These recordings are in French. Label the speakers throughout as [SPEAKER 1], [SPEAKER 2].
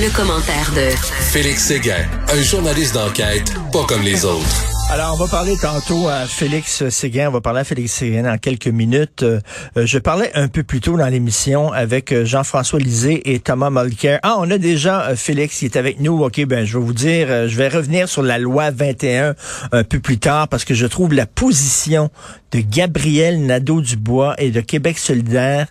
[SPEAKER 1] le commentaire de
[SPEAKER 2] Félix Séguin, un journaliste d'enquête pas comme les autres.
[SPEAKER 3] Alors, on va parler tantôt à Félix Séguin. On va parler à Félix Séguin dans quelques minutes. Euh, je parlais un peu plus tôt dans l'émission avec euh, Jean-François Lisée et Thomas Mulcair. Ah, on a déjà euh, Félix qui est avec nous. OK, ben, je vais vous dire, je vais revenir sur la loi 21 un peu plus tard parce que je trouve la position de Gabriel Nadeau-Dubois et de Québec solidaire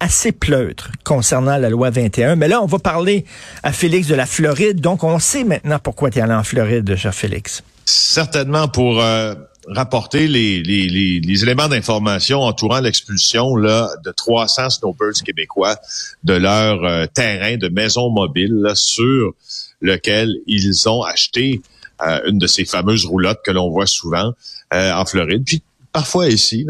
[SPEAKER 3] assez pleutre concernant la loi 21. Mais là, on va parler à Félix de la Floride. Donc, on sait maintenant pourquoi tu es allé en Floride, cher Félix.
[SPEAKER 4] Certainement pour euh, rapporter les, éléments d'information entourant l'expulsion là de 300 snowbirds québécois de leur euh, terrain de maison mobile sur lequel ils ont acheté euh, une de ces fameuses roulottes que l'on voit souvent en Floride, puis parfois ici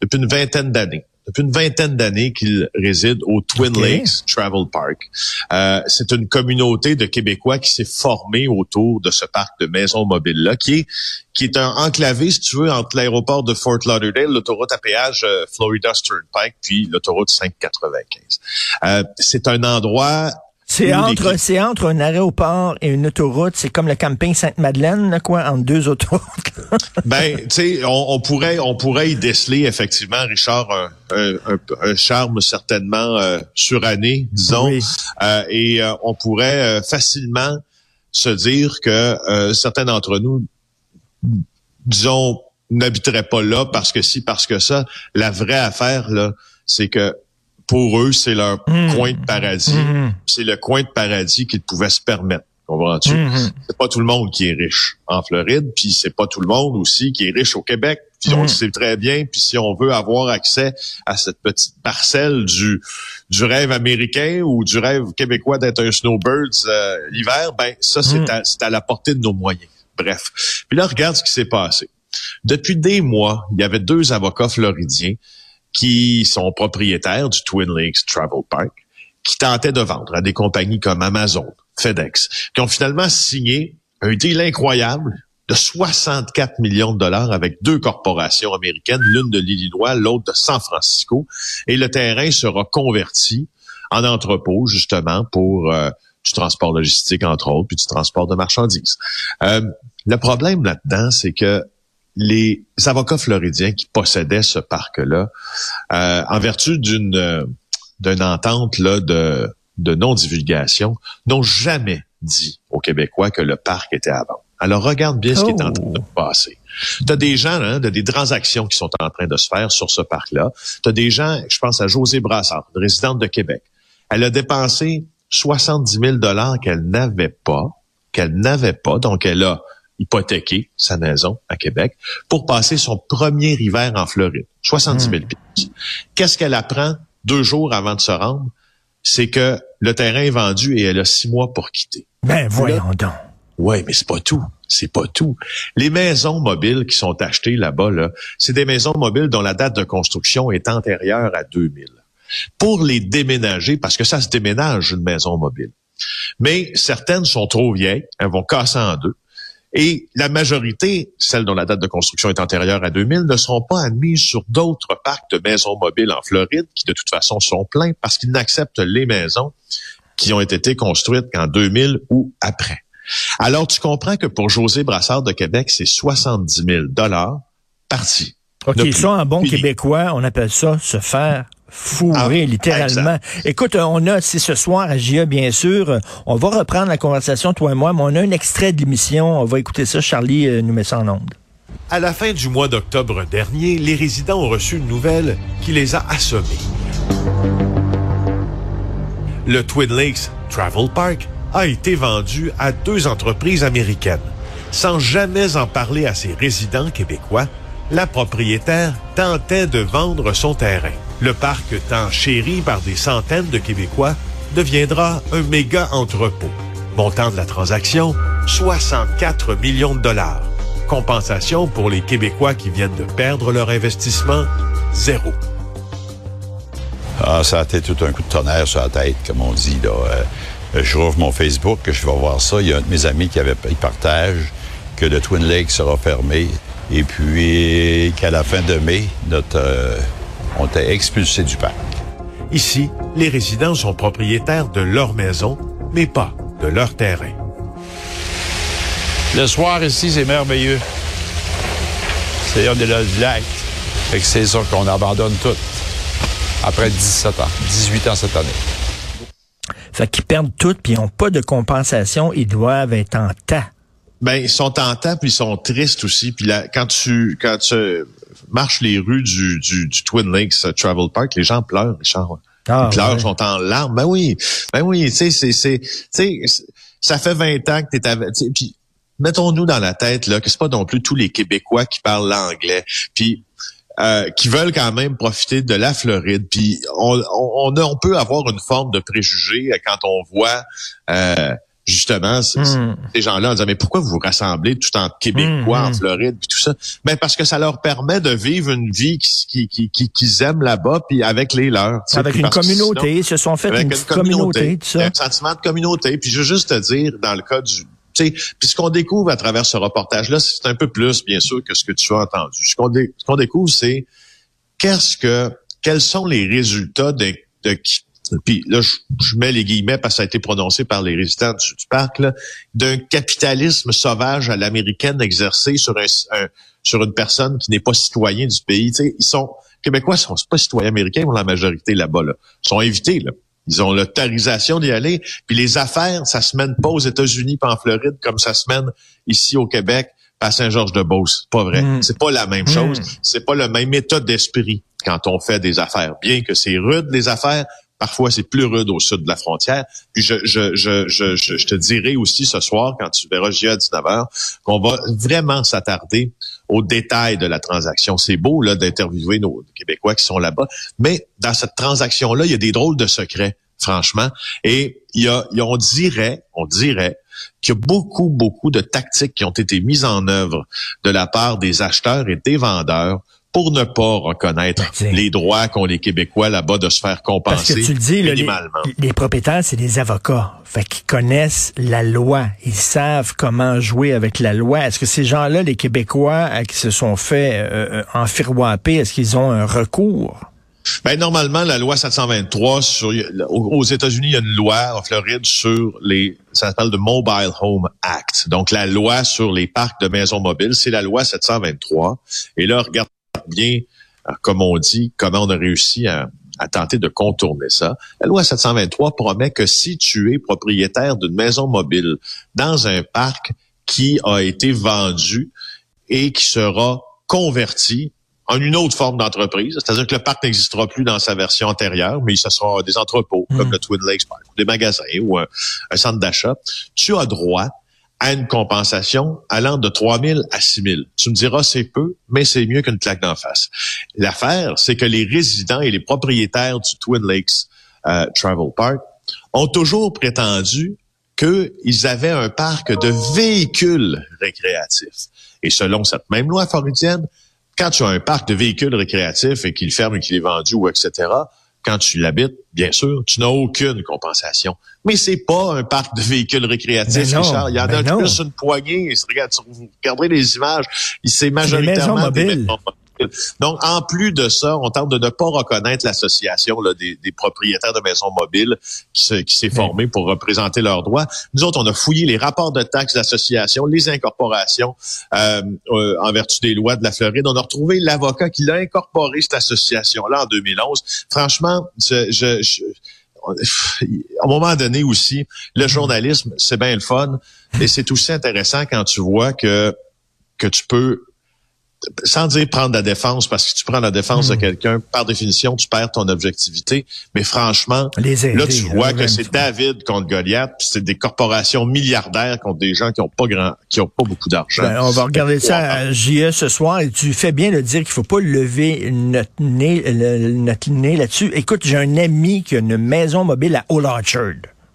[SPEAKER 4] depuis une vingtaine d'années depuis une vingtaine d'années qu'il réside au Twin Lakes Travel Park. Euh, c'est une communauté de Québécois qui s'est formée autour de ce parc de maisons mobiles-là, qui est qui est un enclavé, si tu veux, entre l'aéroport de Fort Lauderdale, l'autoroute à péage euh, Florida Turnpike, puis l'autoroute 595. Euh, c'est un endroit
[SPEAKER 3] c'est entre, c'est entre un aéroport et une autoroute. C'est comme le camping Sainte-Madeleine, quoi, entre deux autoroutes.
[SPEAKER 4] ben, tu sais, on, pourrait, on pourrait y déceler effectivement, Richard, un, un, charme certainement euh, suranné, disons, euh, et euh, on pourrait euh, facilement se dire que certains d'entre nous, disons, n'habiteraient pas là parce que si, parce que ça. La vraie affaire là, c'est que pour eux, c'est leur mmh. coin de paradis. Mmh. C'est le coin de paradis qu'ils pouvaient se permettre. Comprends-tu? Mmh. C'est pas tout le monde qui est riche en Floride, puis c'est pas tout le monde aussi qui est riche au Québec. Puis on le sait très bien. Puis si on veut avoir accès à cette petite parcelle du du rêve américain ou du rêve québécois d'être un snowbird euh, l'hiver, ben ça c'est à, à la portée de nos moyens. Bref. Puis là, regarde ce qui s'est passé. Depuis des mois, il y avait deux avocats floridiens qui sont propriétaires du Twin Lakes Travel Park, qui tentaient de vendre à des compagnies comme Amazon, FedEx, qui ont finalement signé un deal incroyable de 64 millions de dollars avec deux corporations américaines, l'une de l'Illinois, l'autre de San Francisco, et le terrain sera converti en entrepôt justement pour euh, du transport logistique entre autres, puis du transport de marchandises. Euh, le problème là-dedans, c'est que les avocats floridiens qui possédaient ce parc-là, euh, en vertu d'une euh, d'une entente là de, de non-divulgation, n'ont jamais dit aux Québécois que le parc était à vendre. Alors regarde bien ce qui est en train de oh. passer. Tu as des gens, hein, de des transactions qui sont en train de se faire sur ce parc-là. Tu as des gens, je pense à José Brassard, résidente de Québec. Elle a dépensé 70 000 dollars qu'elle n'avait pas, qu'elle n'avait pas, donc elle a hypothéquer sa maison à Québec pour passer son premier hiver en Floride. 70 000 mmh. Qu'est-ce qu'elle apprend deux jours avant de se rendre? C'est que le terrain est vendu et elle a six mois pour quitter.
[SPEAKER 3] Ben, voyons donc.
[SPEAKER 4] Oui, mais c'est pas tout. C'est pas tout. Les maisons mobiles qui sont achetées là-bas, là, c'est des maisons mobiles dont la date de construction est antérieure à 2000. Pour les déménager, parce que ça se déménage une maison mobile. Mais certaines sont trop vieilles, elles vont casser en deux. Et la majorité, celles dont la date de construction est antérieure à 2000, ne seront pas admises sur d'autres parcs de maisons mobiles en Floride qui de toute façon sont pleins parce qu'ils n'acceptent les maisons qui ont été construites qu'en 2000 ou après. Alors tu comprends que pour José Brassard de Québec, c'est 70 000 dollars parti.
[SPEAKER 3] OK, ça en bon québécois, on appelle ça se faire fourré, ah, littéralement. Écoute, on a, c'est ce soir à GIA, bien sûr. On va reprendre la conversation, toi et moi, mais on a un extrait de l'émission. On va écouter ça. Charlie euh, nous met ça en onde.
[SPEAKER 5] À la fin du mois d'octobre dernier, les résidents ont reçu une nouvelle qui les a assommés. Le Twin Lakes Travel Park a été vendu à deux entreprises américaines. Sans jamais en parler à ses résidents québécois, la propriétaire tentait de vendre son terrain. Le parc, tant chéri par des centaines de Québécois, deviendra un méga entrepôt. Montant de la transaction, 64 millions de dollars. Compensation pour les Québécois qui viennent de perdre leur investissement, zéro.
[SPEAKER 6] Ah, ça a été tout un coup de tonnerre sur la tête, comme on dit. Là. Euh, je rouvre mon Facebook, je vais voir ça. Il y a un de mes amis qui avait, il partage que le Twin Lake sera fermé et puis qu'à la fin de mai, notre euh, ont été expulsés du parc.
[SPEAKER 5] Ici, les résidents sont propriétaires de leur maison, mais pas de leur terrain.
[SPEAKER 6] Le soir ici, c'est merveilleux. C'est on est là du lac. Fait que c'est ça qu'on abandonne tout. Après 17 ans, 18 ans cette année.
[SPEAKER 3] Fait qu'ils perdent tout, puis ils n'ont pas de compensation. Ils doivent être en tas.
[SPEAKER 4] Ben, ils sont en temps, puis ils sont tristes aussi. Puis là, quand tu quand tu marches les rues du, du, Twin Lakes euh, Travel Park, les gens pleurent, Richard. Ah, ils pleurent, sont en larmes. Ben oui, ben oui, tu sais, c'est, c'est, tu sais, ça fait 20 ans que t'es avec, puis mettons-nous dans la tête là que c'est pas non plus tous les Québécois qui parlent l'anglais. Puis euh, qui veulent quand même profiter de la Floride. Puis on, on, on, peut avoir une forme de préjugé quand on voit euh, justement hmm. ces gens-là en disant mais pourquoi vous vous rassemblez tout en Québécois, en hmm. Floride, puis tout ça? Ben parce que ça leur permet de vivre une vie qu'ils qui, qui, qui, aiment là-bas, puis avec les leurs.
[SPEAKER 3] Avec une communauté, ils se sont fait une, communauté, tout ça.
[SPEAKER 4] Un sentiment de communauté. Puis je veux juste te dire, dans le cas du puis ce qu'on découvre à travers ce reportage-là, c'est un peu plus, bien sûr, que ce que tu as entendu. Ce qu'on découvre, c'est qu'est-ce que, quels sont les résultats de, de puis là, je, mets les guillemets parce que ça a été prononcé par les résidents du, parc, d'un capitalisme sauvage à l'américaine exercé sur un, sur une personne qui n'est pas citoyen du pays. ils sont québécois, sont pas citoyens américains pour la majorité là-bas. Là. Ils sont invités là. Ils ont l'autorisation d'y aller. Puis les affaires, ça se mène pas aux États-Unis pas en Floride comme ça se mène ici au Québec à Saint-Georges-de-Beauce. Pas vrai. Mm. C'est pas la même mm. chose. C'est pas le même état d'esprit quand on fait des affaires. Bien que c'est rude les affaires, parfois c'est plus rude au sud de la frontière. Puis je, te dirai aussi ce soir, quand tu verras J à 19h, qu'on va vraiment s'attarder aux détails de la transaction. C'est beau là d'interviewer nos Québécois qui sont là-bas, mais dans cette transaction-là, il y a des drôles de secrets, franchement. Et il y a, on dirait, on dirait qu'il y a beaucoup, beaucoup de tactiques qui ont été mises en œuvre de la part des acheteurs et des vendeurs pour ne pas reconnaître ben, les droits qu'ont les Québécois là-bas de se faire compenser Parce que tu le dis, minimalement.
[SPEAKER 3] les, propriétaires, c'est des avocats. Fait qu'ils connaissent la loi. Ils savent comment jouer avec la loi. Est-ce que ces gens-là, les Québécois euh, qui se sont fait euh, euh est-ce qu'ils ont un recours?
[SPEAKER 4] Ben, normalement, la loi 723 sur, aux États-Unis, il y a une loi en Floride sur les, ça s'appelle le Mobile Home Act. Donc, la loi sur les parcs de maisons mobiles, c'est la loi 723. Et là, regarde bien, euh, comme on dit, comment on a réussi à, tenter de contourner ça. La loi 723 promet que si tu es propriétaire d'une maison mobile dans un parc qui a été vendu et qui sera converti en une autre forme d'entreprise, c'est-à-dire que le parc n'existera plus dans sa version antérieure, mais ce sera des entrepôts comme hmm. le Twin Lakes Park, des magasins ou un centre d'achat, tu as droit à une compensation allant de 3 000 à 6 000. Tu me diras, c'est peu, mais c'est mieux qu'une claque d'en face. L'affaire, c'est que les résidents et les propriétaires du Twin Lakes euh, Travel Park ont toujours prétendu qu'ils avaient un parc de véhicules récréatifs. Et selon cette même loi floridienne, quand tu as un parc de véhicules récréatifs et qu'il ferme et qu'il est vendu ou etc., quand tu l'habites, bien sûr, tu n'as aucune compensation. Mais c'est pas un parc de véhicules récréatifs, Richard. Il y en a plus une poignée. Regarde, vous regarderez les images. C'est majoritairement des maisons donc, en plus de ça, on tente de ne pas reconnaître l'association des, propriétaires de maisons mobiles qui, s'est formée pour représenter leurs droits. Nous autres, on a fouillé les rapports de taxes d'association, les incorporations euh, euh, en vertu des lois de la Floride. On a retrouvé l'avocat qui l'a incorporé, cette association-là, en 2011. Franchement, je, je, à un moment donné aussi, le journalisme, c'est bien le fun, et c'est aussi intéressant quand tu vois que que tu peux sans dire prendre la défense, parce que tu prends la défense de hmm. quelqu'un, par définition, tu perds ton objectivité. Mais franchement, là, tu vois que c'est David contre Goliath, puis c'est des corporations milliardaires contre des gens qui ont pas grand, qui ont pas beaucoup d'argent.
[SPEAKER 3] Ben, on va regarder ça à JE ce soir, et tu fais bien de dire qu'il faut pas lever notre nez, notre nez là-dessus. Écoute, j'ai un ami qui a une maison mobile à Old Orchard.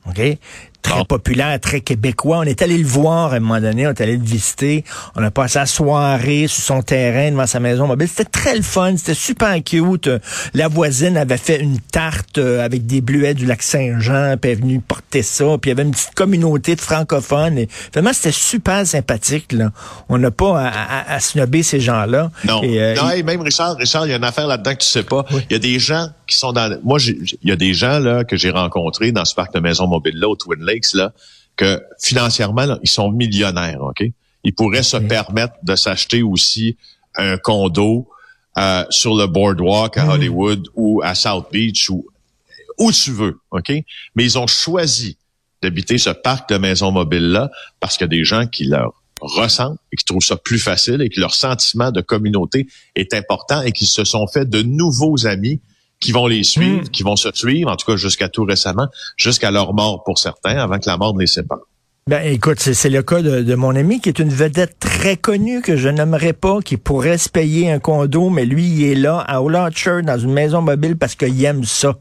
[SPEAKER 3] OK? Très populaire, très québécois. On est allé le voir à un moment donné, on est allé le visiter. On a passé la soirée sur son terrain devant sa maison mobile. C'était très le fun, c'était super cute. La voisine avait fait une tarte euh, avec des bleuets du lac Saint-Jean, puis elle est venue porter ça. Puis il y avait une petite communauté de francophones. Et vraiment, c'était super sympathique. Là. On n'a pas à, à, snobber ces gens-là.
[SPEAKER 4] Non. Euh, non même Richard, Richard, il y a une affaire là-dedans que tu sais pas. Il y a des gens qui sont dans. Moi, il y a des gens là que j'ai rencontrés dans ce parc de maison mobile là au Twin Là, que financièrement, ils sont millionnaires, OK? Ils pourraient se permettre de s'acheter aussi un condo euh, sur le boardwalk à mm. Hollywood ou à South Beach ou où tu veux, OK? Mais ils ont choisi d'habiter ce parc de maisons mobiles-là parce qu'il y a des gens qui leur ressentent et qui trouvent ça plus facile et que leur sentiment de communauté est important et qu'ils se sont fait de nouveaux amis qui vont les suivre, hmm. qui vont se suivre, en tout cas jusqu'à tout récemment, jusqu'à leur mort pour certains, avant que la mort ne les sépare.
[SPEAKER 3] Ben, écoute, c'est le cas de, de, mon ami qui est une vedette très connue que je n'aimerais pas, qui pourrait se payer un condo, mais lui, il est là à Old dans une maison mobile parce qu'il aime ça.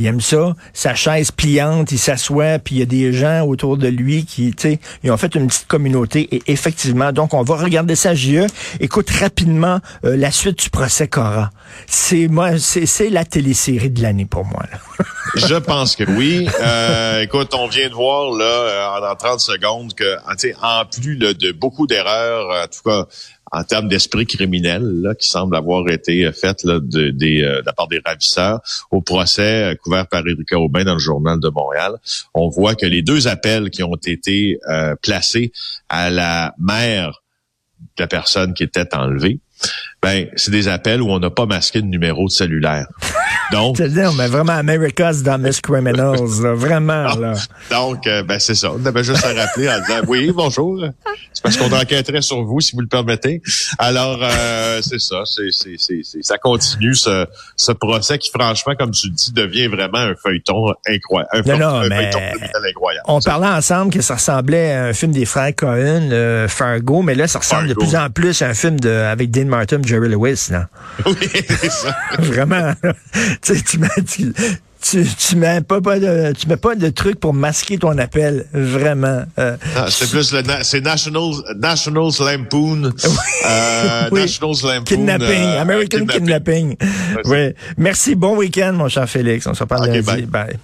[SPEAKER 3] Il aime ça, sa chaise pliante, il s'assoit, puis il y a des gens autour de lui qui, tu sais, ils ont fait une petite communauté. Et effectivement, donc on va regarder ça JE. Écoute rapidement euh, la suite du procès Cora. C'est moi, c'est la télésérie de l'année pour moi. Là.
[SPEAKER 4] Je pense que oui. Euh, écoute, on vient de voir là euh, en 30 secondes que, en plus de beaucoup d'erreurs, en tout cas en termes d'esprit criminel là, qui semble avoir été fait là, de, de, euh, de, la part des ravisseurs au procès euh, couvert par Éric Aubin dans le journal de Montréal. On voit que les deux appels qui ont été euh, placés à la mère de la personne qui était enlevée, ben c'est des appels où on n'a pas masqué de numéro de cellulaire.
[SPEAKER 3] Donc, c'est-à-dire, mais vraiment America's Dumbest Criminals, vraiment là.
[SPEAKER 4] Donc, euh, ben c'est ça. On avait juste à rappeler en disant oui, bonjour. C'est parce qu'on enquêterait sur vous, si vous le permettez. Alors, euh, c'est ça. C'est, c'est, c'est, ça continue ce, ce procès qui, franchement, comme tu le dis, devient vraiment un feuilleton incroyable. Un,
[SPEAKER 3] non, mais incroyable. On parlait ensemble que ça ressemblait à un film des frères Cohen, euh, Fargo, mais là, ça ressemble de plus en plus à un film de avec Dean Martin, Jerry Lewis. Là.
[SPEAKER 4] Oui, c'est ça.
[SPEAKER 3] vraiment tu, tu, tu, tu mets pas, pas de, tu mets pas de trucs pour masquer ton appel, vraiment.
[SPEAKER 4] Euh, ah, c'est plus le, c'est National, National Lampoon, euh, National Lampoon.
[SPEAKER 3] Kidnapping, euh, American kidnapping. kidnapping. Oui. Merci, bon week-end, mon cher Félix. On se reparle lundi. bye.